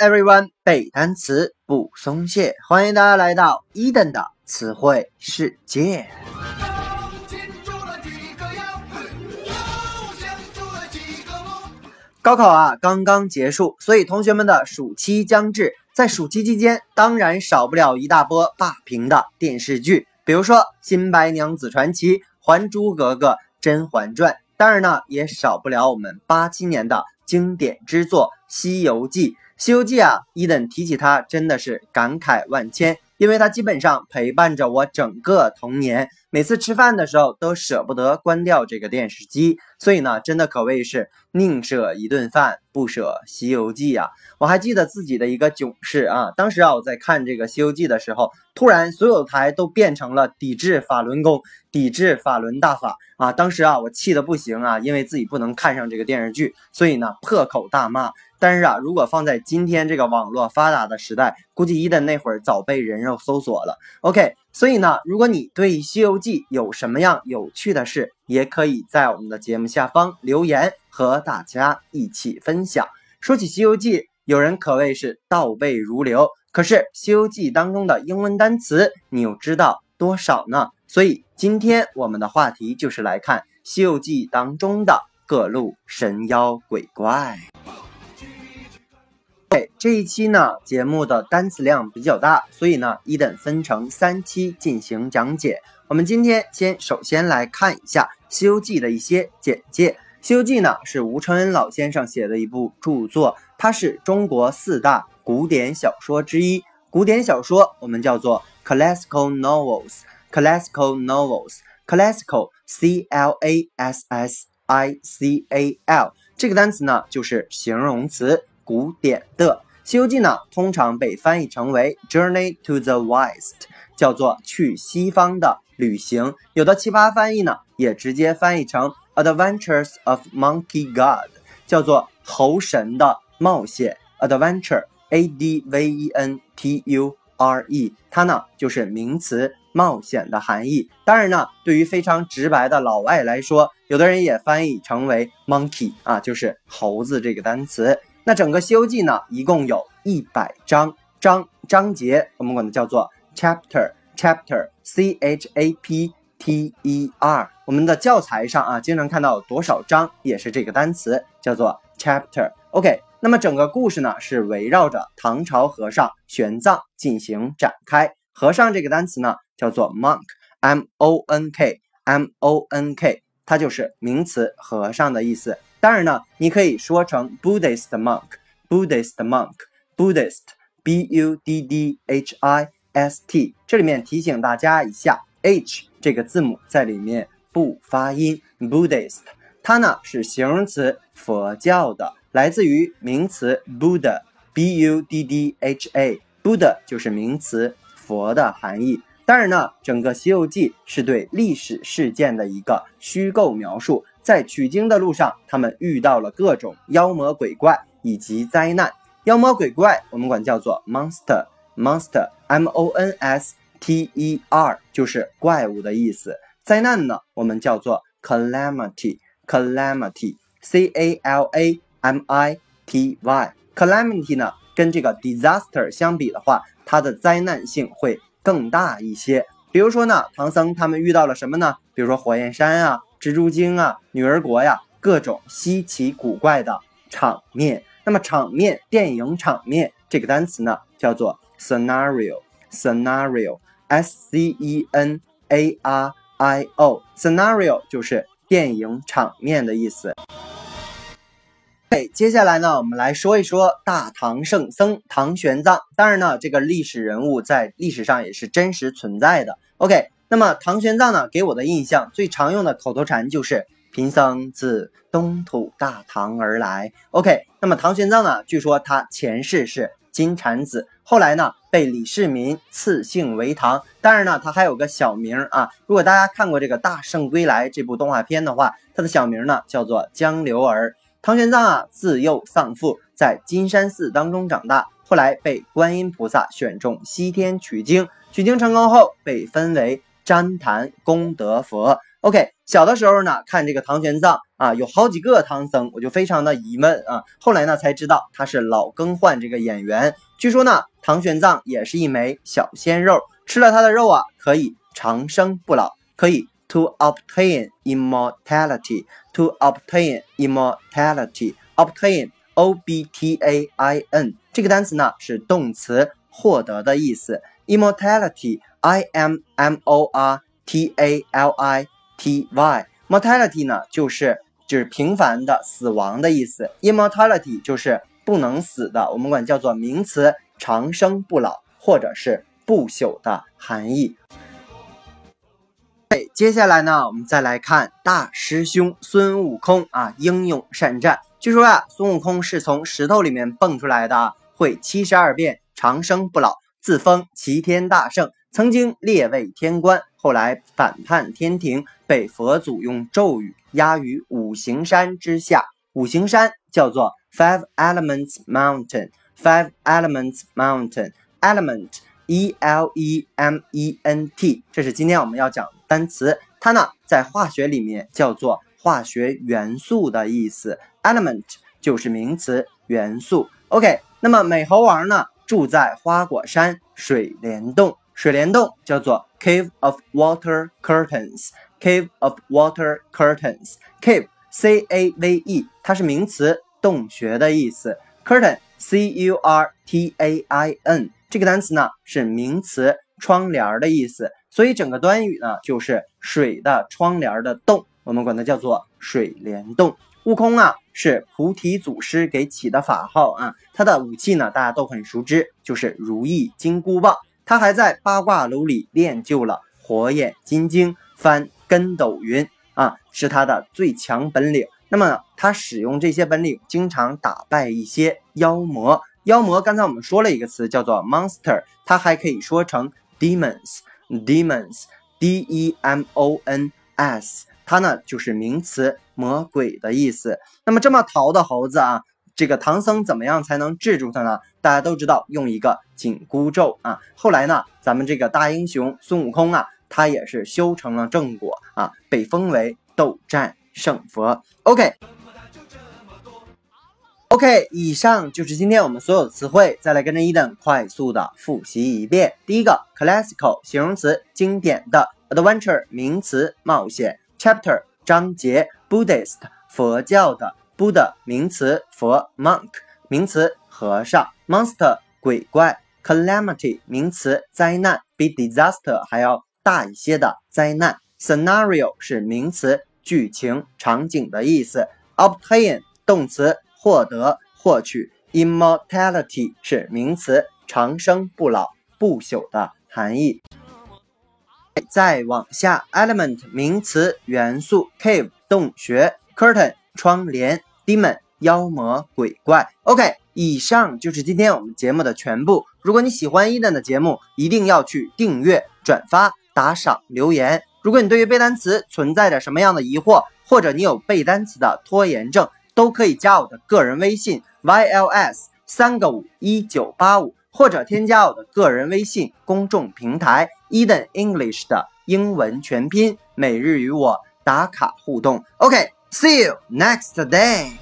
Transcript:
everyone，背单词不松懈，欢迎大家来到伊登的词汇世界。高考啊，刚刚结束，所以同学们的暑期将至。在暑期期间，当然少不了一大波霸屏的电视剧，比如说《新白娘子传奇》《还珠格格》《甄嬛传》，当然呢，也少不了我们八七年的经典之作《西游记》。《西游记》啊，伊登提起它真的是感慨万千，因为它基本上陪伴着我整个童年。每次吃饭的时候都舍不得关掉这个电视机，所以呢，真的可谓是宁舍一顿饭，不舍《西游记》啊！我还记得自己的一个囧事啊，当时啊我在看这个《西游记》的时候，突然所有台都变成了抵制法轮功、抵制法轮大法啊！当时啊我气得不行啊，因为自己不能看上这个电视剧，所以呢破口大骂。但是啊，如果放在今天这个网络发达的时代，估计伊的那会儿早被人肉搜索了。OK，所以呢，如果你对《西游记》有什么样有趣的事，也可以在我们的节目下方留言，和大家一起分享。说起《西游记》，有人可谓是倒背如流，可是《西游记》当中的英文单词，你又知道多少呢？所以今天我们的话题就是来看《西游记》当中的各路神妖鬼怪。这一期呢，节目的单词量比较大，所以呢，一等分成三期进行讲解。我们今天先首先来看一下《西游记》的一些简介。《西游记》呢是吴承恩老先生写的一部著作，它是中国四大古典小说之一。古典小说我们叫做 classical novels，classical novels，classical c l a s s i c a l 这个单词呢就是形容词。古典的《西游记》呢，通常被翻译成为 Journey to the West，叫做去西方的旅行。有的奇葩翻译呢，也直接翻译成 Adventures of Monkey God，叫做猴神的冒险。Adventure，A D V E N T U R E，它呢就是名词冒险的含义。当然呢，对于非常直白的老外来说，有的人也翻译成为 Monkey 啊，就是猴子这个单词。那整个《西游记》呢，一共有一百章章章节，我们管它叫做 chapter chapter c h a p t e r。我们的教材上啊，经常看到多少章，也是这个单词，叫做 chapter。OK，那么整个故事呢，是围绕着唐朝和尚玄奘进行展开。和尚这个单词呢，叫做 monk m o n k m o n k，它就是名词和尚的意思。当然呢，你可以说成 Buddhist monk，Buddhist monk，Buddhist，B U D D H I S T。这里面提醒大家一下，H 这个字母在里面不发音。Buddhist，它呢是形容词，佛教的，来自于名词 Buddha，B U D D H A，Buddha 就是名词佛的含义。当然呢，整个《西游记》是对历史事件的一个虚构描述。在取经的路上，他们遇到了各种妖魔鬼怪以及灾难。妖魔鬼怪我们管叫做 monster，monster，m o n s t e r，就是怪物的意思。灾难呢，我们叫做 calamity，calamity，c a l a m i t y。calamity 呢，跟这个 disaster 相比的话，它的灾难性会更大一些。比如说呢，唐僧他们遇到了什么呢？比如说火焰山啊。蜘蛛精啊，女儿国呀，各种稀奇古怪的场面。那么场面，电影场面这个单词呢，叫做 scenario，scenario，s c e n a r i o，scenario 就是电影场面的意思。接下来呢，我们来说一说大唐圣僧唐玄奘。当然呢，这个历史人物在历史上也是真实存在的。OK。那么唐玄奘呢，给我的印象最常用的口头禅就是“贫僧自东土大唐而来”。OK，那么唐玄奘呢，据说他前世是金蝉子，后来呢被李世民赐姓为唐。当然呢，他还有个小名啊。如果大家看过这个《大圣归来》这部动画片的话，他的小名呢叫做江流儿。唐玄奘啊，自幼丧父，在金山寺当中长大，后来被观音菩萨选中西天取经，取经成功后被分为。旃檀功德佛，OK，小的时候呢，看这个唐玄奘啊，有好几个唐僧，我就非常的疑问啊。后来呢，才知道他是老更换这个演员。据说呢，唐玄奘也是一枚小鲜肉，吃了他的肉啊，可以长生不老，可以 to obtain immortality，to obtain immortality，obtain o b t a i n 这个单词呢是动词，获得的意思。immortality i m m o r t a l i T Y mortality 呢，就是就是平凡的死亡的意思。Immortality 就是不能死的，我们管叫做名词，长生不老或者是不朽的含义。哎，接下来呢，我们再来看大师兄孙悟空啊，英勇善战。据说啊，孙悟空是从石头里面蹦出来的，会七十二变，长生不老，自封齐天大圣。曾经列位天官，后来反叛天庭，被佛祖用咒语压于五行山之下。五行山叫做 Five Elements Mountain。Five Elements Mountain，Element E L E M E N T，这是今天我们要讲单词。它呢，在化学里面叫做化学元素的意思。Element 就是名词，元素。OK，那么美猴王呢，住在花果山水帘洞。水帘洞叫做 Cave of Water Curtains，Cave of Water Curtains，Cave C A V E，它是名词，洞穴的意思。Curtain C U R T A I N，这个单词呢是名词，窗帘的意思。所以整个短语呢就是水的窗帘的洞，我们管它叫做水帘洞。悟空啊是菩提祖师给起的法号啊，他的武器呢大家都很熟知，就是如意金箍棒。他还在八卦炉里练就了火眼金睛、翻跟斗云啊，是他的最强本领。那么他使用这些本领，经常打败一些妖魔。妖魔刚才我们说了一个词叫做 monster，它还可以说成 demons，demons，d e m o n s，它呢就是名词，魔鬼的意思。那么这么淘的猴子啊。这个唐僧怎么样才能制住他呢？大家都知道，用一个紧箍咒啊。后来呢，咱们这个大英雄孙悟空啊，他也是修成了正果啊，被封为斗战胜佛。OK，OK，以上就是今天我们所有的词汇，再来跟着伊登快速的复习一遍。第一个，classical 形容词，经典的；adventure 名词，冒险；chapter 章节；Buddhist 佛教的。Buddha 名词，佛；monk 名词，和尚；monster 鬼怪；calamity 名词，灾难，比 disaster 还要大一些的灾难；scenario 是名词，剧情、场景的意思；obtain 动词，获得、获取；immortality 是名词，长生不老、不朽的含义。再往下，element 名词，元素；cave 洞穴；curtain 窗帘。Demon 妖魔鬼怪，OK，以上就是今天我们节目的全部。如果你喜欢伊登的节目，一定要去订阅、转发、打赏、留言。如果你对于背单词存在着什么样的疑惑，或者你有背单词的拖延症，都可以加我的个人微信 yls 三个五一九八五，或者添加我的个人微信公众平台 Eden English 的英文全拼，每日与我打卡互动。OK。See you next day.